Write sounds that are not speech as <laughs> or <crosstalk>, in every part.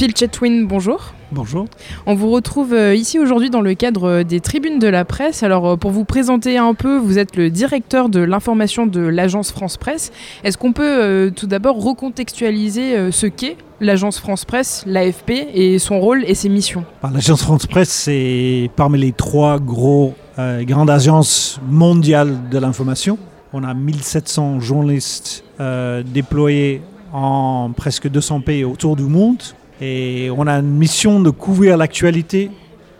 Phil Chetwin, bonjour. Bonjour. On vous retrouve euh, ici aujourd'hui dans le cadre euh, des tribunes de la presse. Alors euh, pour vous présenter un peu, vous êtes le directeur de l'information de l'agence France Presse. Est-ce qu'on peut tout d'abord recontextualiser ce qu'est l'agence France Presse, l'AFP, et son rôle et ses missions? L'agence France Presse, c'est parmi les trois gros, grandes agences mondiales de l'information. On a 1700 journalistes déployés en presque 200 pays autour du monde. Et on a une mission de couvrir l'actualité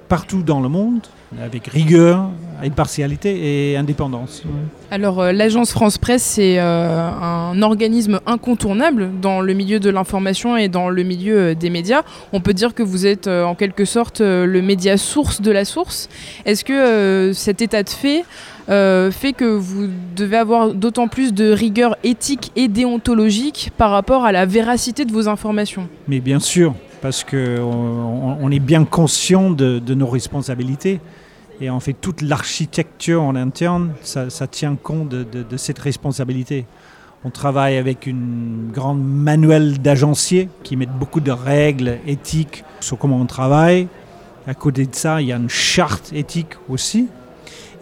partout dans le monde, avec rigueur, impartialité et indépendance. Alors euh, l'agence France Presse, c'est euh, un organisme incontournable dans le milieu de l'information et dans le milieu euh, des médias. On peut dire que vous êtes en quelque sorte le média source de la source. Est-ce que cet état de fait fait que vous devez avoir d'autant plus de rigueur éthique et déontologique par rapport à la véracité de vos informations? Mais bien sûr, parce qu'on on est bien conscient de, de nos responsabilités. Et on fait toute l'architecture en interne, ça, tient compte de, cette responsabilité. On travaille avec une grande manuel d'agencier qui met beaucoup de règles éthiques sur comment on travaille. À côté de ça, il y a une charte éthique aussi.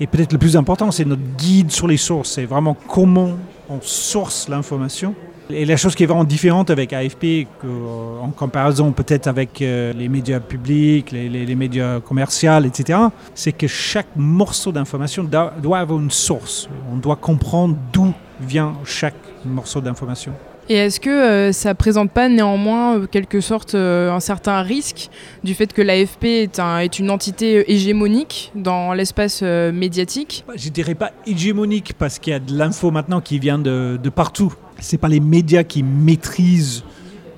Et peut-être le plus important, c'est notre guide sur les sources. C'est vraiment comment on source l'information et la chose qui est vraiment différente avec AFP, euh, en comparaison peut-être avec euh, les médias publics, les, médias commerciaux, etc., c'est que chaque morceau d'information doit avoir une source. On doit comprendre d'où vient chaque morceau d'information. Et est-ce que euh, ça présente pas néanmoins quelque sorte un certain risque du fait que l'AFP est, est, une entité hégémonique dans l'espace médiatique? Je ne dirais pas hégémonique parce qu'il y a de l'info maintenant qui vient de, de partout c'est pas les médias qui maîtrisent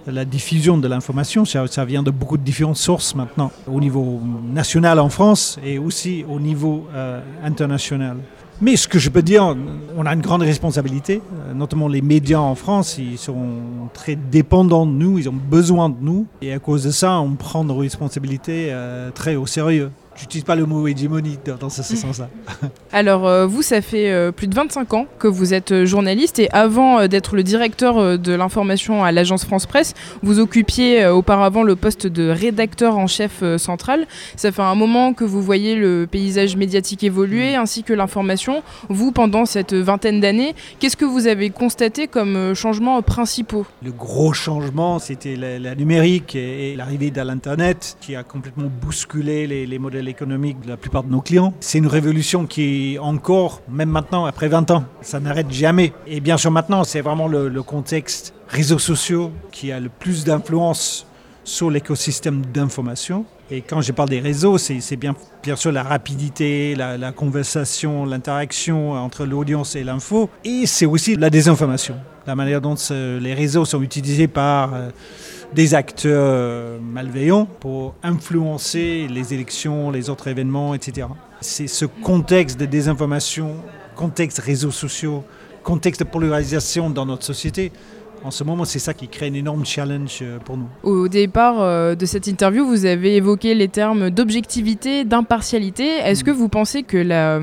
la diffusion de l'information, ça, vient de beaucoup de différentes sources maintenant, au niveau national en France et aussi au niveau euh, international. Mais ce que je peux dire, on a une grande responsabilité, euh, notamment les médias en France, ils sont très dépendants de nous, ils ont besoin de nous, et à cause de ça, on prend nos responsabilités euh, très au sérieux. J'utilise pas le mot hégémonie dans ce sens-là. <laughs> Alors, euh, vous, ça fait euh, plus de 25 ans que vous êtes euh, journaliste et avant d'être le directeur de l'information à l'agence France Presse, vous occupiez auparavant le poste de rédacteur en chef central. Ça fait un moment que vous voyez le paysage médiatique évoluer mm. ainsi que l'information. Vous, pendant cette vingtaine d'années, qu'est-ce que vous avez constaté comme changements principaux? Le gros changement, c'était la, numérique et, l'arrivée de l'Internet qui a complètement bousculé les, les modèles économique de la plupart de nos clients. C'est une révolution qui encore, même maintenant, après 20 ans, ça n'arrête jamais. Et bien sûr maintenant, c'est vraiment le, contexte réseaux sociaux qui a le plus d'influence sur l'écosystème d'information. Et quand je parle des réseaux, c'est bien, bien sûr la rapidité, la, conversation, l'interaction entre l'audience et l'info. Et c'est aussi la désinformation, la manière dont les réseaux sont utilisés par... Euh, des acteurs euh, malveillants pour influencer les élections, les autres événements, etc. C'est ce contexte de désinformation, contexte réseaux sociaux, contexte de polarisation dans notre société en ce moment, c'est ça qui crée un énorme challenge euh, pour nous. Au départ euh, de cette interview, vous avez évoqué les termes d'objectivité, d'impartialité. Est-ce que vous pensez que la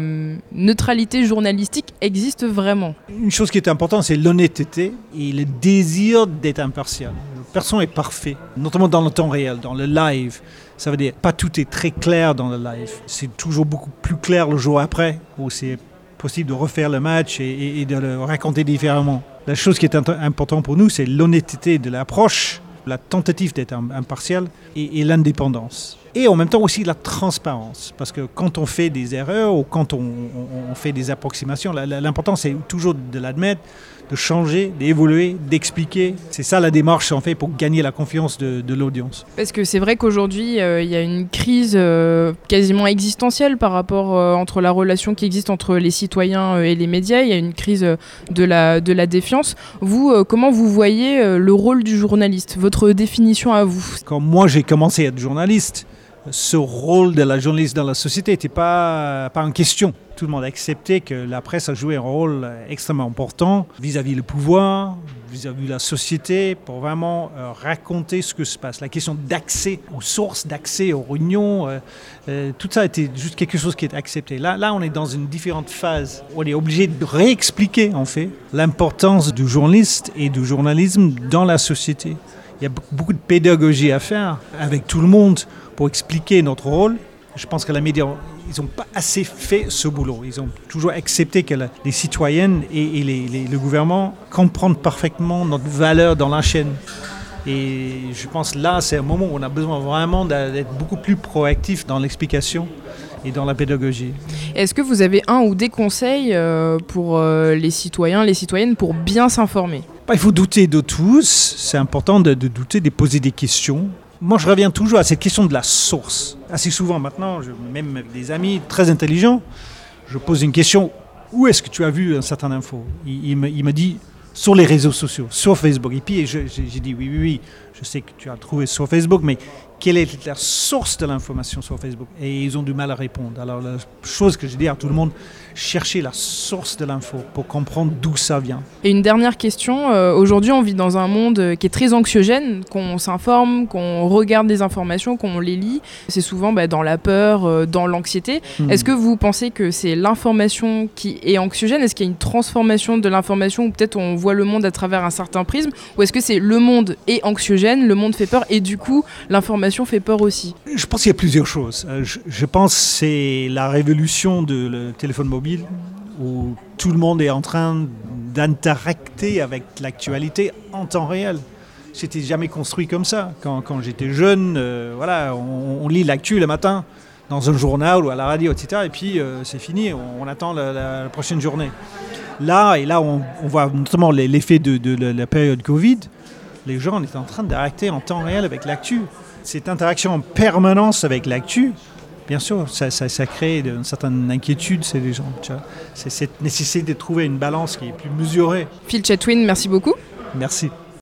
neutralité journalistique existe vraiment? Une chose qui est importante, c'est l'honnêteté et le désir d'être impartial personne est parfait, notamment dans le temps réel, dans le live. Ça veut dire pas tout est très clair dans le live. C'est toujours beaucoup plus clair le jour après, où c'est possible de refaire le match et, de le raconter différemment. La chose qui est importante pour nous, c'est l'honnêteté de l'approche, la tentative d'être impartial et, l'indépendance. Et en même temps aussi la transparence, parce que quand on fait des erreurs ou quand on, on fait des approximations, l'important c'est toujours de l'admettre, de changer, d'évoluer, d'expliquer. C'est ça la démarche en fait pour gagner la confiance de, l'audience. Parce que c'est vrai qu'aujourd'hui euh, il y a une crise euh, quasiment existentielle par rapport euh, entre la relation qui existe entre les citoyens et les médias. Il y a une crise de la, de la défiance. Vous, comment vous voyez le rôle du journaliste? Votre définition à vous? Quand moi j'ai commencé à être journaliste, ce rôle de la journaliste dans la société n'était pas, pas en question. Tout le monde a accepté que la presse a joué un rôle extrêmement important vis-à-vis le pouvoir, vis-à-vis la société, pour vraiment euh, raconter ce que se passe. La question d'accès aux sources, d'accès aux réunions, euh, euh, tout ça était juste quelque chose qui est accepté. Là, là, on est dans une différente phase. On est obligé de réexpliquer, en fait, l'importance du journaliste et du journalisme dans la société il y a beaucoup de pédagogie à faire avec tout le monde pour expliquer notre rôle. Je pense que les médias, ils n'ont pas assez fait ce boulot. Ils ont toujours accepté que les citoyennes et, le gouvernement comprennent parfaitement notre valeur dans la chaîne. Et je pense là, c'est un moment où on a besoin vraiment d'être beaucoup plus proactif dans l'explication et dans la pédagogie. Est-ce que vous avez un ou des conseils euh, pour euh, les citoyens, les citoyennes pour bien s'informer? Bah, Il faut douter de tous. C'est important de, douter, de poser des questions. Moi, je reviens toujours à cette question de la source. Assez souvent maintenant, même des amis très intelligents, je pose une question où est-ce que tu as vu un certain info? Il me dit sur les réseaux sociaux, sur Facebook. Et puis j'ai dit oui, oui, oui, je sais que tu as trouvé sur Facebook, mais quelle est la source de l'information sur Facebook Et ils ont du mal à répondre. Alors la chose que je dis à tout le monde, cherchez la source de l'info pour comprendre d'où ça vient. Et une dernière question, euh, aujourd'hui on vit dans un monde euh, qui est très anxiogène, qu'on s'informe, qu'on regarde des informations, qu'on les lit. C'est souvent bah, dans la peur, euh, dans l'anxiété. Hmm. Est-ce que vous pensez que c'est l'information qui est anxiogène? Est-ce qu'il y a une transformation de l'information ou peut-être on voit le monde à travers un certain prisme? Ou est-ce que c'est le monde est anxiogène, le monde fait peur et du coup l'information fait peur aussi Je pense qu'il y a plusieurs choses. Euh, je, pense que c'est la révolution du téléphone mobile où tout le monde est en train d'interacter avec l'actualité en temps réel. C'était jamais construit comme ça. Quand, j'étais jeune, euh, voilà, on, lit l'actu le matin dans un journal ou à la radio, etc. Et puis euh, c'est fini, on, attend la, prochaine journée. Là, et là, on, voit notamment l'effet de, la période Covid. Les gens étaient en train d'interacter en temps réel avec l'actu cette interaction en permanence avec l'actu, bien sûr, ça, ça, crée une certaine inquiétude chez les gens. C'est cette nécessité de trouver une balance qui est plus mesurée. Phil Chatwin, merci beaucoup. Merci.